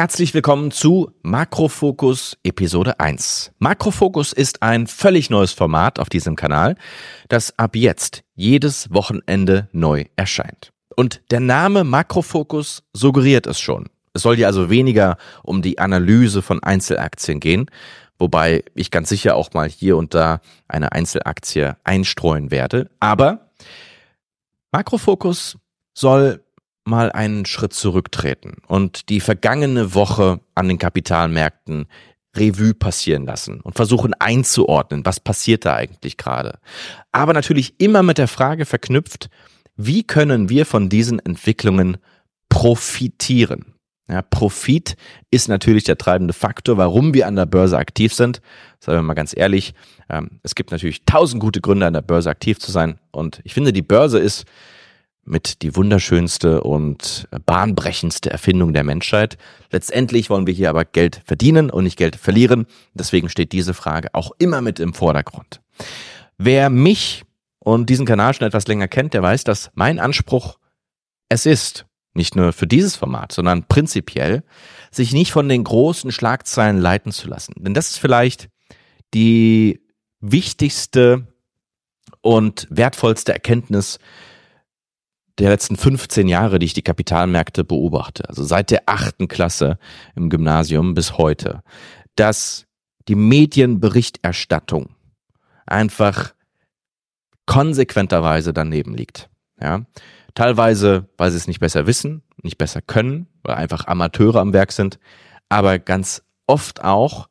Herzlich willkommen zu Makrofokus Episode 1. Makrofokus ist ein völlig neues Format auf diesem Kanal, das ab jetzt jedes Wochenende neu erscheint. Und der Name Makrofokus suggeriert es schon. Es soll hier also weniger um die Analyse von Einzelaktien gehen, wobei ich ganz sicher auch mal hier und da eine Einzelaktie einstreuen werde. Aber Makrofokus soll mal einen Schritt zurücktreten und die vergangene Woche an den Kapitalmärkten Revue passieren lassen und versuchen einzuordnen, was passiert da eigentlich gerade. Aber natürlich immer mit der Frage verknüpft, wie können wir von diesen Entwicklungen profitieren? Ja, Profit ist natürlich der treibende Faktor, warum wir an der Börse aktiv sind. Sagen wir mal ganz ehrlich, ähm, es gibt natürlich tausend gute Gründe, an der Börse aktiv zu sein. Und ich finde, die Börse ist mit die wunderschönste und bahnbrechendste Erfindung der Menschheit. Letztendlich wollen wir hier aber Geld verdienen und nicht Geld verlieren. Deswegen steht diese Frage auch immer mit im Vordergrund. Wer mich und diesen Kanal schon etwas länger kennt, der weiß, dass mein Anspruch es ist, nicht nur für dieses Format, sondern prinzipiell, sich nicht von den großen Schlagzeilen leiten zu lassen. Denn das ist vielleicht die wichtigste und wertvollste Erkenntnis, der letzten 15 Jahre, die ich die Kapitalmärkte beobachte, also seit der achten Klasse im Gymnasium bis heute, dass die Medienberichterstattung einfach konsequenterweise daneben liegt. Ja? Teilweise, weil sie es nicht besser wissen, nicht besser können, weil einfach Amateure am Werk sind, aber ganz oft auch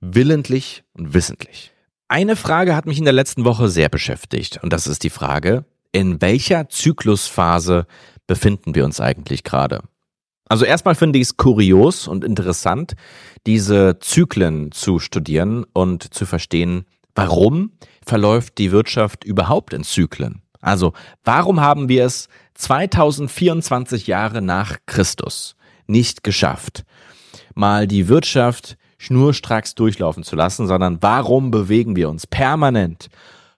willentlich und wissentlich. Eine Frage hat mich in der letzten Woche sehr beschäftigt und das ist die Frage, in welcher Zyklusphase befinden wir uns eigentlich gerade? Also erstmal finde ich es kurios und interessant, diese Zyklen zu studieren und zu verstehen, warum verläuft die Wirtschaft überhaupt in Zyklen? Also warum haben wir es 2024 Jahre nach Christus nicht geschafft, mal die Wirtschaft schnurstracks durchlaufen zu lassen, sondern warum bewegen wir uns permanent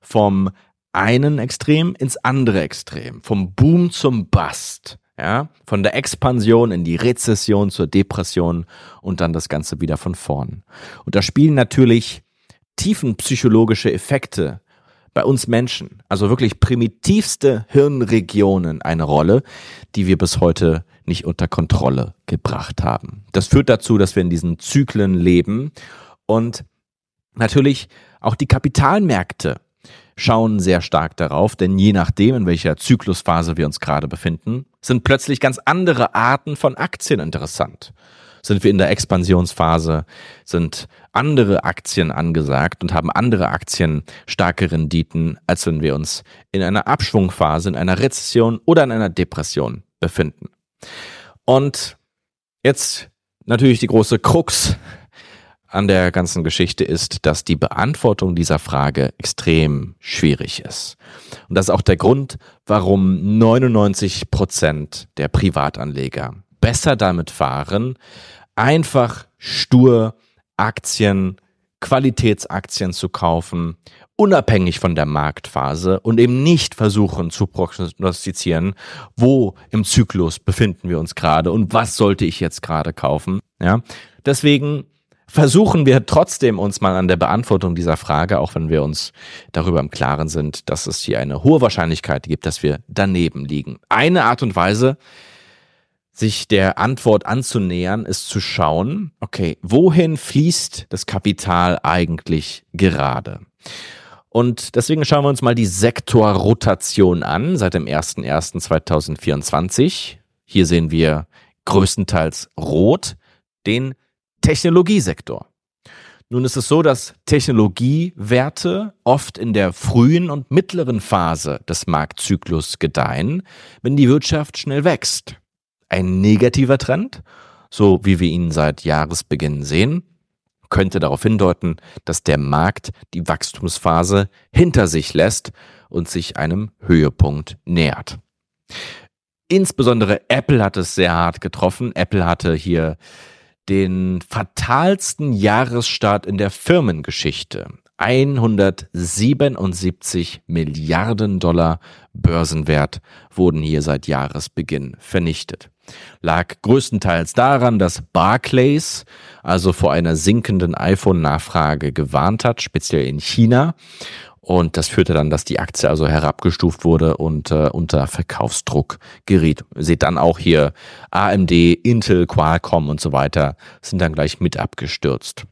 vom einen Extrem ins andere Extrem, vom Boom zum Bust, ja, von der Expansion in die Rezession zur Depression und dann das Ganze wieder von vorn. Und da spielen natürlich tiefenpsychologische Effekte bei uns Menschen, also wirklich primitivste Hirnregionen eine Rolle, die wir bis heute nicht unter Kontrolle gebracht haben. Das führt dazu, dass wir in diesen Zyklen leben und natürlich auch die Kapitalmärkte schauen sehr stark darauf, denn je nachdem, in welcher Zyklusphase wir uns gerade befinden, sind plötzlich ganz andere Arten von Aktien interessant. Sind wir in der Expansionsphase, sind andere Aktien angesagt und haben andere Aktien starke Renditen, als wenn wir uns in einer Abschwungphase, in einer Rezession oder in einer Depression befinden. Und jetzt natürlich die große Krux an der ganzen Geschichte ist, dass die Beantwortung dieser Frage extrem schwierig ist. Und das ist auch der Grund, warum 99 Prozent der Privatanleger besser damit fahren, einfach stur Aktien, Qualitätsaktien zu kaufen, unabhängig von der Marktphase und eben nicht versuchen zu prognostizieren, wo im Zyklus befinden wir uns gerade und was sollte ich jetzt gerade kaufen. Ja, deswegen versuchen wir trotzdem uns mal an der Beantwortung dieser Frage, auch wenn wir uns darüber im Klaren sind, dass es hier eine hohe Wahrscheinlichkeit gibt, dass wir daneben liegen. Eine Art und Weise, sich der Antwort anzunähern, ist zu schauen, okay, wohin fließt das Kapital eigentlich gerade? Und deswegen schauen wir uns mal die Sektorrotation an seit dem 01.01.2024. Hier sehen wir größtenteils rot den Technologiesektor. Nun ist es so, dass Technologiewerte oft in der frühen und mittleren Phase des Marktzyklus gedeihen, wenn die Wirtschaft schnell wächst. Ein negativer Trend, so wie wir ihn seit Jahresbeginn sehen, könnte darauf hindeuten, dass der Markt die Wachstumsphase hinter sich lässt und sich einem Höhepunkt nähert. Insbesondere Apple hat es sehr hart getroffen. Apple hatte hier den fatalsten Jahresstart in der Firmengeschichte. 177 Milliarden Dollar Börsenwert wurden hier seit Jahresbeginn vernichtet. lag größtenteils daran, dass Barclays also vor einer sinkenden iPhone-Nachfrage gewarnt hat, speziell in China. Und das führte dann, dass die Aktie also herabgestuft wurde und äh, unter Verkaufsdruck geriet. Seht dann auch hier AMD, Intel, Qualcomm und so weiter sind dann gleich mit abgestürzt.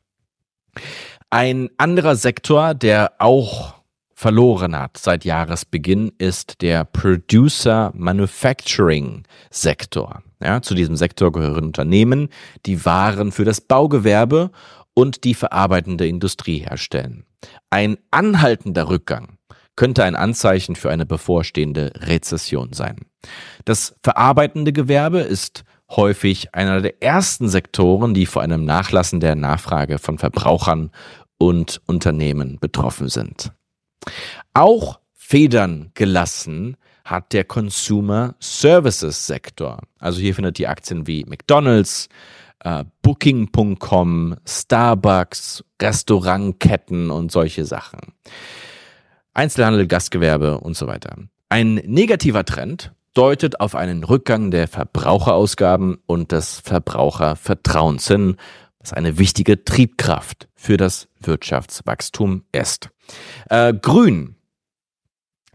Ein anderer Sektor, der auch verloren hat seit Jahresbeginn, ist der Producer Manufacturing Sektor. Ja, zu diesem Sektor gehören Unternehmen, die Waren für das Baugewerbe und die verarbeitende Industrie herstellen. Ein anhaltender Rückgang könnte ein Anzeichen für eine bevorstehende Rezession sein. Das verarbeitende Gewerbe ist häufig einer der ersten Sektoren, die vor einem Nachlassen der Nachfrage von Verbrauchern und Unternehmen betroffen sind. Auch Federn gelassen hat der Consumer Services Sektor. Also hier findet die Aktien wie McDonald's, äh, Booking.com, Starbucks, Restaurantketten und solche Sachen. Einzelhandel, Gastgewerbe und so weiter. Ein negativer Trend deutet auf einen Rückgang der Verbraucherausgaben und des Verbrauchervertrauens hin, was eine wichtige Triebkraft für das Wirtschaftswachstum ist. Äh, grün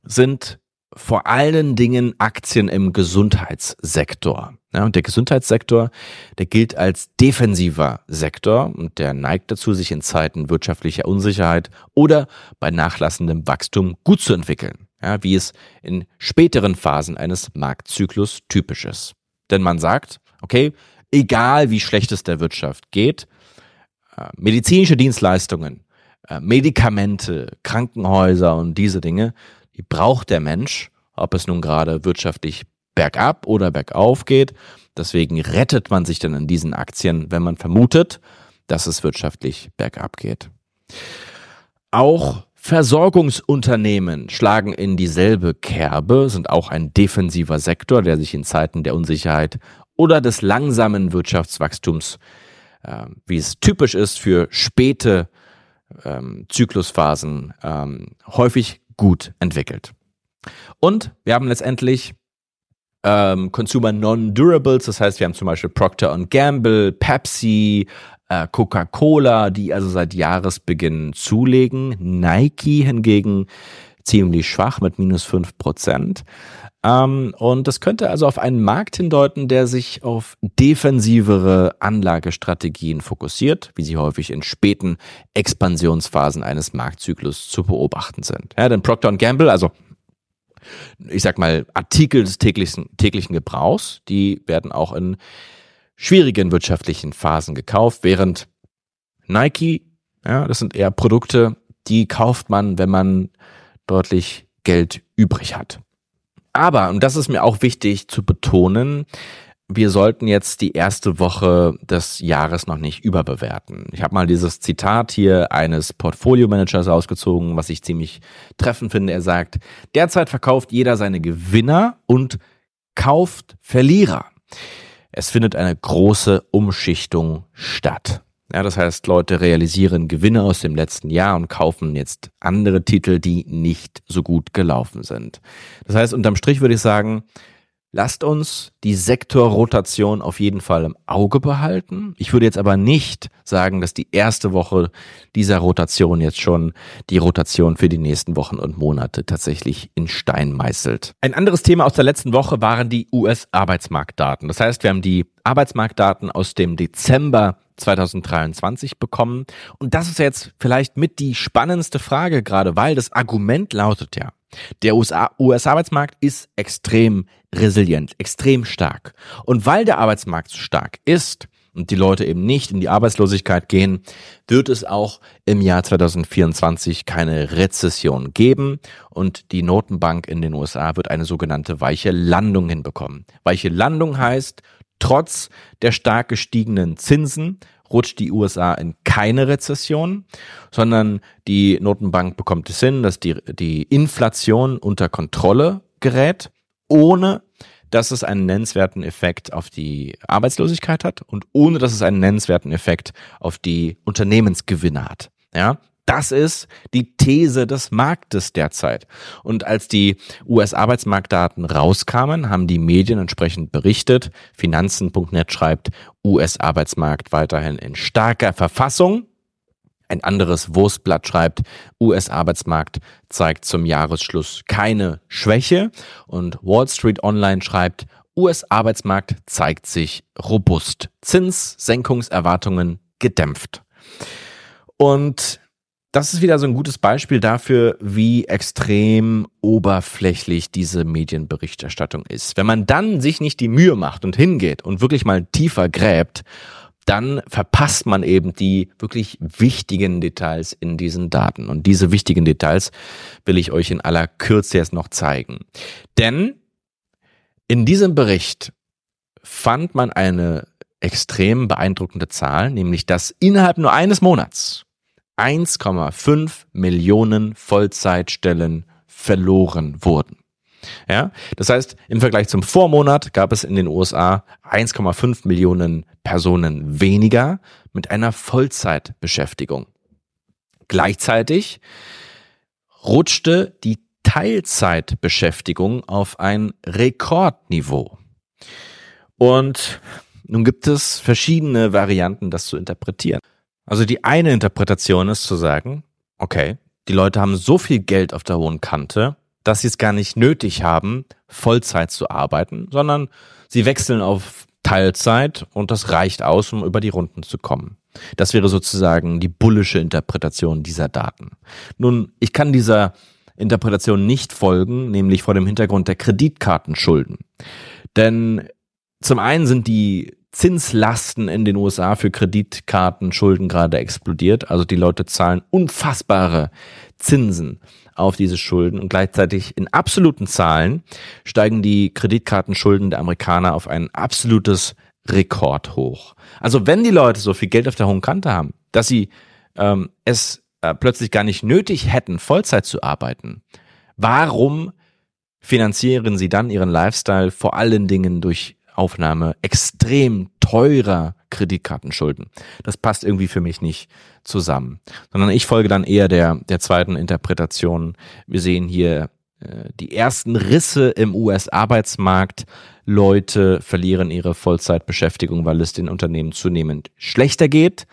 sind vor allen Dingen Aktien im Gesundheitssektor. Ja, und der Gesundheitssektor, der gilt als defensiver Sektor und der neigt dazu, sich in Zeiten wirtschaftlicher Unsicherheit oder bei nachlassendem Wachstum gut zu entwickeln, ja, wie es in späteren Phasen eines Marktzyklus typisch ist. Denn man sagt, okay, egal wie schlecht es der Wirtschaft geht, äh, medizinische Dienstleistungen, äh, Medikamente, Krankenhäuser und diese Dinge, die braucht der Mensch, ob es nun gerade wirtschaftlich bergab oder bergauf geht. Deswegen rettet man sich dann in diesen Aktien, wenn man vermutet, dass es wirtschaftlich bergab geht. Auch Versorgungsunternehmen schlagen in dieselbe Kerbe, sind auch ein defensiver Sektor, der sich in Zeiten der Unsicherheit oder des langsamen Wirtschaftswachstums, äh, wie es typisch ist für späte ähm, Zyklusphasen, ähm, häufig gut entwickelt. Und wir haben letztendlich ähm, Consumer Non-Durables, das heißt, wir haben zum Beispiel Procter Gamble, Pepsi, äh, Coca-Cola, die also seit Jahresbeginn zulegen. Nike hingegen ziemlich schwach mit minus fünf Prozent. Ähm, und das könnte also auf einen Markt hindeuten, der sich auf defensivere Anlagestrategien fokussiert, wie sie häufig in späten Expansionsphasen eines Marktzyklus zu beobachten sind. Ja, denn Procter Gamble, also ich sag mal, Artikel des täglichen, täglichen Gebrauchs, die werden auch in schwierigen wirtschaftlichen Phasen gekauft, während Nike, ja, das sind eher Produkte, die kauft man, wenn man deutlich Geld übrig hat. Aber, und das ist mir auch wichtig zu betonen, wir sollten jetzt die erste Woche des Jahres noch nicht überbewerten. Ich habe mal dieses Zitat hier eines Portfolio-Managers ausgezogen, was ich ziemlich treffend finde. Er sagt, derzeit verkauft jeder seine Gewinner und kauft Verlierer. Es findet eine große Umschichtung statt. Ja, das heißt, Leute realisieren Gewinne aus dem letzten Jahr und kaufen jetzt andere Titel, die nicht so gut gelaufen sind. Das heißt, unterm Strich würde ich sagen, Lasst uns die Sektorrotation auf jeden Fall im Auge behalten. Ich würde jetzt aber nicht sagen, dass die erste Woche dieser Rotation jetzt schon die Rotation für die nächsten Wochen und Monate tatsächlich in Stein meißelt. Ein anderes Thema aus der letzten Woche waren die US-Arbeitsmarktdaten. Das heißt, wir haben die Arbeitsmarktdaten aus dem Dezember 2023 bekommen. Und das ist jetzt vielleicht mit die spannendste Frage gerade, weil das Argument lautet ja, der US-Arbeitsmarkt ist extrem resilient, extrem stark. Und weil der Arbeitsmarkt so stark ist und die Leute eben nicht in die Arbeitslosigkeit gehen, wird es auch im Jahr 2024 keine Rezession geben und die Notenbank in den USA wird eine sogenannte weiche Landung hinbekommen. Weiche Landung heißt, trotz der stark gestiegenen Zinsen rutscht die USA in keine Rezession, sondern die Notenbank bekommt es hin, dass die, die Inflation unter Kontrolle gerät, ohne dass es einen nennenswerten Effekt auf die Arbeitslosigkeit hat und ohne dass es einen nennenswerten Effekt auf die Unternehmensgewinne hat. Ja, Das ist die These des Marktes derzeit. Und als die US-Arbeitsmarktdaten rauskamen, haben die Medien entsprechend berichtet. Finanzen.net schreibt, US-Arbeitsmarkt weiterhin in starker Verfassung. Ein anderes Wurstblatt schreibt, US-Arbeitsmarkt zeigt zum Jahresschluss keine Schwäche. Und Wall Street Online schreibt, US-Arbeitsmarkt zeigt sich robust. Zinssenkungserwartungen gedämpft. Und das ist wieder so ein gutes Beispiel dafür, wie extrem oberflächlich diese Medienberichterstattung ist. Wenn man dann sich nicht die Mühe macht und hingeht und wirklich mal tiefer gräbt, dann verpasst man eben die wirklich wichtigen Details in diesen Daten. Und diese wichtigen Details will ich euch in aller Kürze jetzt noch zeigen. Denn in diesem Bericht fand man eine extrem beeindruckende Zahl, nämlich dass innerhalb nur eines Monats 1,5 Millionen Vollzeitstellen verloren wurden. Ja, das heißt, im Vergleich zum Vormonat gab es in den USA 1,5 Millionen Personen weniger mit einer Vollzeitbeschäftigung. Gleichzeitig rutschte die Teilzeitbeschäftigung auf ein Rekordniveau. Und nun gibt es verschiedene Varianten, das zu interpretieren. Also die eine Interpretation ist zu sagen, okay, die Leute haben so viel Geld auf der hohen Kante, dass sie es gar nicht nötig haben, Vollzeit zu arbeiten, sondern sie wechseln auf Teilzeit und das reicht aus, um über die Runden zu kommen. Das wäre sozusagen die bullische Interpretation dieser Daten. Nun, ich kann dieser Interpretation nicht folgen, nämlich vor dem Hintergrund der Kreditkartenschulden. Denn zum einen sind die Zinslasten in den USA für Kreditkartenschulden gerade explodiert. Also die Leute zahlen unfassbare Zinsen auf diese Schulden und gleichzeitig in absoluten Zahlen steigen die Kreditkartenschulden der Amerikaner auf ein absolutes Rekordhoch. Also wenn die Leute so viel Geld auf der hohen Kante haben, dass sie ähm, es äh, plötzlich gar nicht nötig hätten, Vollzeit zu arbeiten, warum finanzieren sie dann ihren Lifestyle vor allen Dingen durch Aufnahme extrem teurer Kreditkartenschulden. Das passt irgendwie für mich nicht zusammen, sondern ich folge dann eher der, der zweiten Interpretation. Wir sehen hier äh, die ersten Risse im US-Arbeitsmarkt. Leute verlieren ihre Vollzeitbeschäftigung, weil es den Unternehmen zunehmend schlechter geht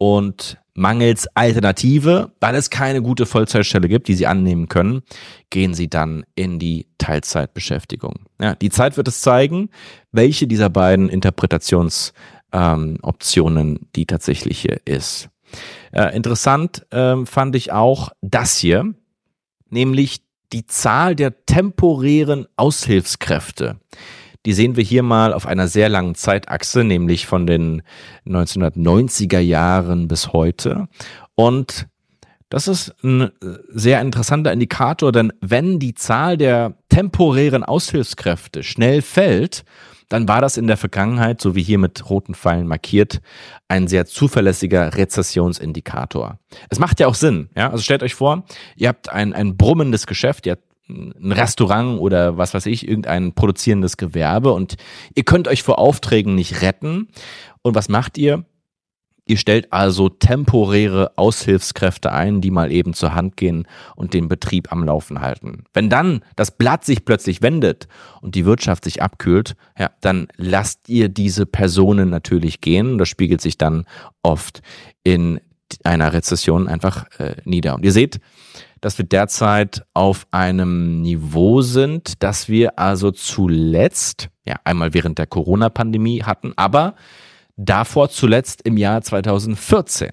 und mangels Alternative, weil es keine gute Vollzeitstelle gibt, die sie annehmen können, gehen sie dann in die Teilzeitbeschäftigung. Ja, die Zeit wird es zeigen, welche dieser beiden Interpretationsoptionen ähm, die tatsächliche ist. Äh, interessant ähm, fand ich auch das hier, nämlich die Zahl der temporären Aushilfskräfte. Die sehen wir hier mal auf einer sehr langen Zeitachse, nämlich von den 1990er Jahren bis heute. Und das ist ein sehr interessanter Indikator, denn wenn die Zahl der temporären Aushilfskräfte schnell fällt, dann war das in der Vergangenheit, so wie hier mit roten Pfeilen markiert, ein sehr zuverlässiger Rezessionsindikator. Es macht ja auch Sinn, ja. Also stellt euch vor, ihr habt ein, ein brummendes Geschäft, ihr habt ein Restaurant oder was weiß ich, irgendein produzierendes Gewerbe und ihr könnt euch vor Aufträgen nicht retten. Und was macht ihr? Ihr stellt also temporäre Aushilfskräfte ein, die mal eben zur Hand gehen und den Betrieb am Laufen halten. Wenn dann das Blatt sich plötzlich wendet und die Wirtschaft sich abkühlt, ja, dann lasst ihr diese Personen natürlich gehen. Das spiegelt sich dann oft in einer Rezession einfach äh, nieder. Und ihr seht, dass wir derzeit auf einem Niveau sind, dass wir also zuletzt, ja, einmal während der Corona-Pandemie hatten, aber davor zuletzt im Jahr 2014.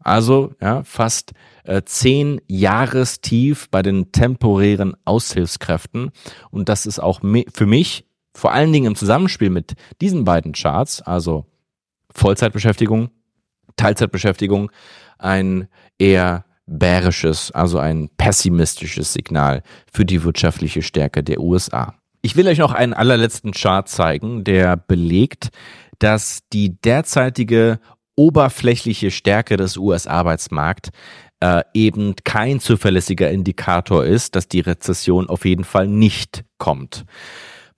Also ja, fast äh, zehn Jahrestief bei den temporären Aushilfskräften. Und das ist auch für mich, vor allen Dingen im Zusammenspiel mit diesen beiden Charts, also Vollzeitbeschäftigung, Teilzeitbeschäftigung, ein eher bärisches, also ein pessimistisches Signal für die wirtschaftliche Stärke der USA. Ich will euch noch einen allerletzten Chart zeigen, der belegt, dass die derzeitige oberflächliche Stärke des US-Arbeitsmarkts äh, eben kein zuverlässiger Indikator ist, dass die Rezession auf jeden Fall nicht kommt.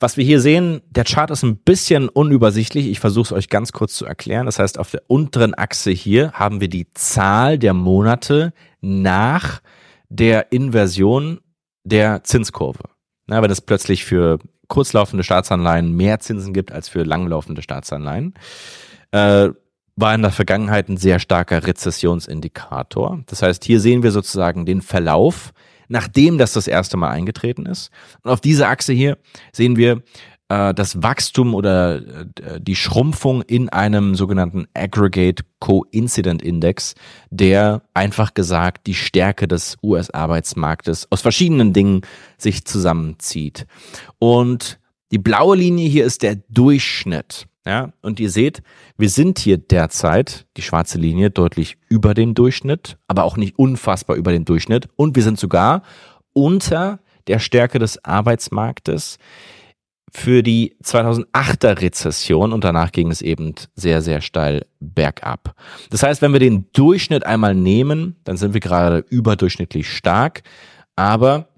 Was wir hier sehen, der Chart ist ein bisschen unübersichtlich. Ich versuche es euch ganz kurz zu erklären. Das heißt, auf der unteren Achse hier haben wir die Zahl der Monate nach der Inversion der Zinskurve. Na, wenn es plötzlich für kurzlaufende Staatsanleihen mehr Zinsen gibt als für langlaufende Staatsanleihen, äh, war in der Vergangenheit ein sehr starker Rezessionsindikator. Das heißt, hier sehen wir sozusagen den Verlauf, nachdem das das erste Mal eingetreten ist. Und auf dieser Achse hier sehen wir äh, das Wachstum oder äh, die Schrumpfung in einem sogenannten Aggregate Coincident Index, der einfach gesagt die Stärke des US-Arbeitsmarktes aus verschiedenen Dingen sich zusammenzieht. Und die blaue Linie hier ist der Durchschnitt. Ja, und ihr seht, wir sind hier derzeit, die schwarze Linie, deutlich über dem Durchschnitt, aber auch nicht unfassbar über dem Durchschnitt. Und wir sind sogar unter der Stärke des Arbeitsmarktes für die 2008er Rezession und danach ging es eben sehr, sehr steil bergab. Das heißt, wenn wir den Durchschnitt einmal nehmen, dann sind wir gerade überdurchschnittlich stark, aber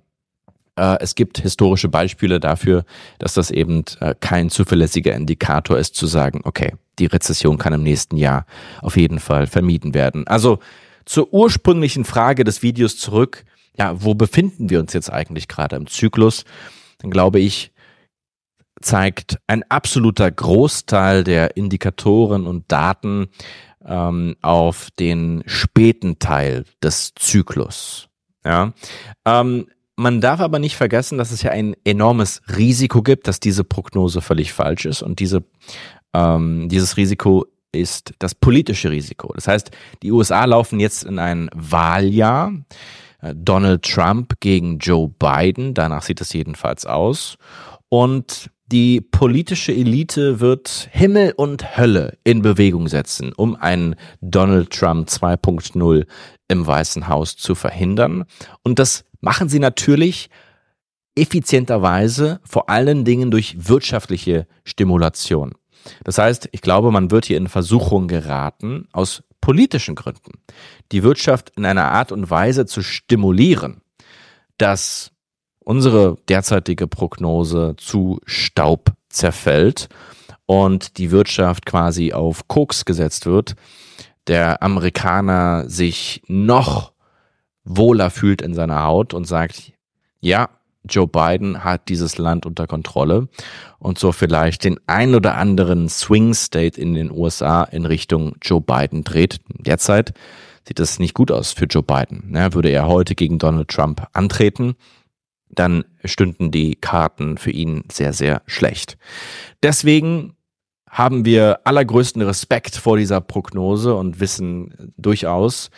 es gibt historische Beispiele dafür, dass das eben äh, kein zuverlässiger Indikator ist, zu sagen, okay, die Rezession kann im nächsten Jahr auf jeden Fall vermieden werden. Also zur ursprünglichen Frage des Videos zurück, ja, wo befinden wir uns jetzt eigentlich gerade im Zyklus? Dann glaube ich, zeigt ein absoluter Großteil der Indikatoren und Daten ähm, auf den späten Teil des Zyklus. Ja, ähm, man darf aber nicht vergessen, dass es ja ein enormes Risiko gibt, dass diese Prognose völlig falsch ist und diese, ähm, dieses Risiko ist das politische Risiko. Das heißt, die USA laufen jetzt in ein Wahljahr. Äh, Donald Trump gegen Joe Biden, danach sieht es jedenfalls aus. Und die politische Elite wird Himmel und Hölle in Bewegung setzen, um einen Donald Trump 2.0 im Weißen Haus zu verhindern. Und das machen sie natürlich effizienterweise, vor allen Dingen durch wirtschaftliche Stimulation. Das heißt, ich glaube, man wird hier in Versuchung geraten, aus politischen Gründen die Wirtschaft in einer Art und Weise zu stimulieren, dass unsere derzeitige Prognose zu Staub zerfällt und die Wirtschaft quasi auf Koks gesetzt wird, der Amerikaner sich noch wohler fühlt in seiner Haut und sagt, ja, Joe Biden hat dieses Land unter Kontrolle und so vielleicht den ein oder anderen Swing State in den USA in Richtung Joe Biden dreht. Derzeit sieht das nicht gut aus für Joe Biden. Ja, würde er heute gegen Donald Trump antreten, dann stünden die Karten für ihn sehr, sehr schlecht. Deswegen haben wir allergrößten Respekt vor dieser Prognose und wissen durchaus,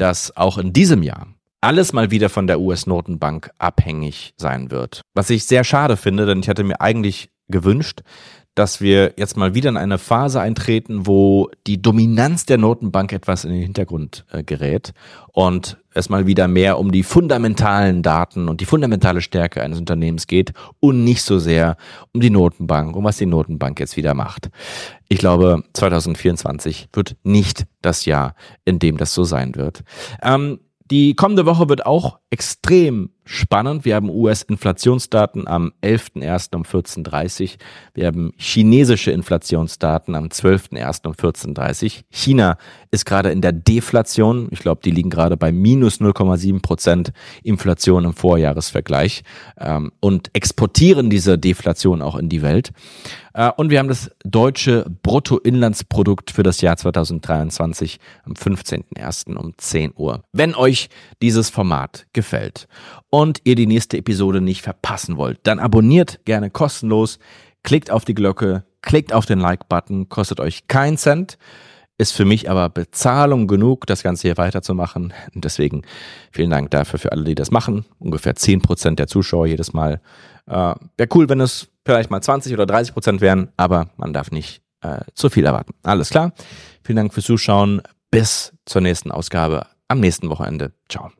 dass auch in diesem Jahr alles mal wieder von der US-Notenbank abhängig sein wird. Was ich sehr schade finde, denn ich hatte mir eigentlich gewünscht, dass wir jetzt mal wieder in eine Phase eintreten, wo die Dominanz der Notenbank etwas in den Hintergrund äh, gerät und es mal wieder mehr um die fundamentalen Daten und die fundamentale Stärke eines Unternehmens geht und nicht so sehr um die Notenbank, um was die Notenbank jetzt wieder macht. Ich glaube, 2024 wird nicht das Jahr, in dem das so sein wird. Ähm, die kommende Woche wird auch extrem spannend. Wir haben US-Inflationsdaten am 11.01. um 14.30 Uhr. Wir haben chinesische Inflationsdaten am 12.01. um 14.30 Uhr. China ist gerade in der Deflation. Ich glaube, die liegen gerade bei minus 0,7 Prozent Inflation im Vorjahresvergleich ähm, und exportieren diese Deflation auch in die Welt. Äh, und wir haben das deutsche Bruttoinlandsprodukt für das Jahr 2023 am 15.01. um 10 Uhr. Wenn euch dieses Format gefällt und ihr die nächste Episode nicht verpassen wollt, dann abonniert gerne kostenlos, klickt auf die Glocke, klickt auf den Like-Button, kostet euch keinen Cent, ist für mich aber Bezahlung genug, das Ganze hier weiterzumachen. Deswegen vielen Dank dafür für alle, die das machen. Ungefähr 10% der Zuschauer jedes Mal. Äh, Wäre cool, wenn es vielleicht mal 20 oder 30 Prozent wären, aber man darf nicht äh, zu viel erwarten. Alles klar. Vielen Dank fürs Zuschauen. Bis zur nächsten Ausgabe am nächsten Wochenende. Ciao.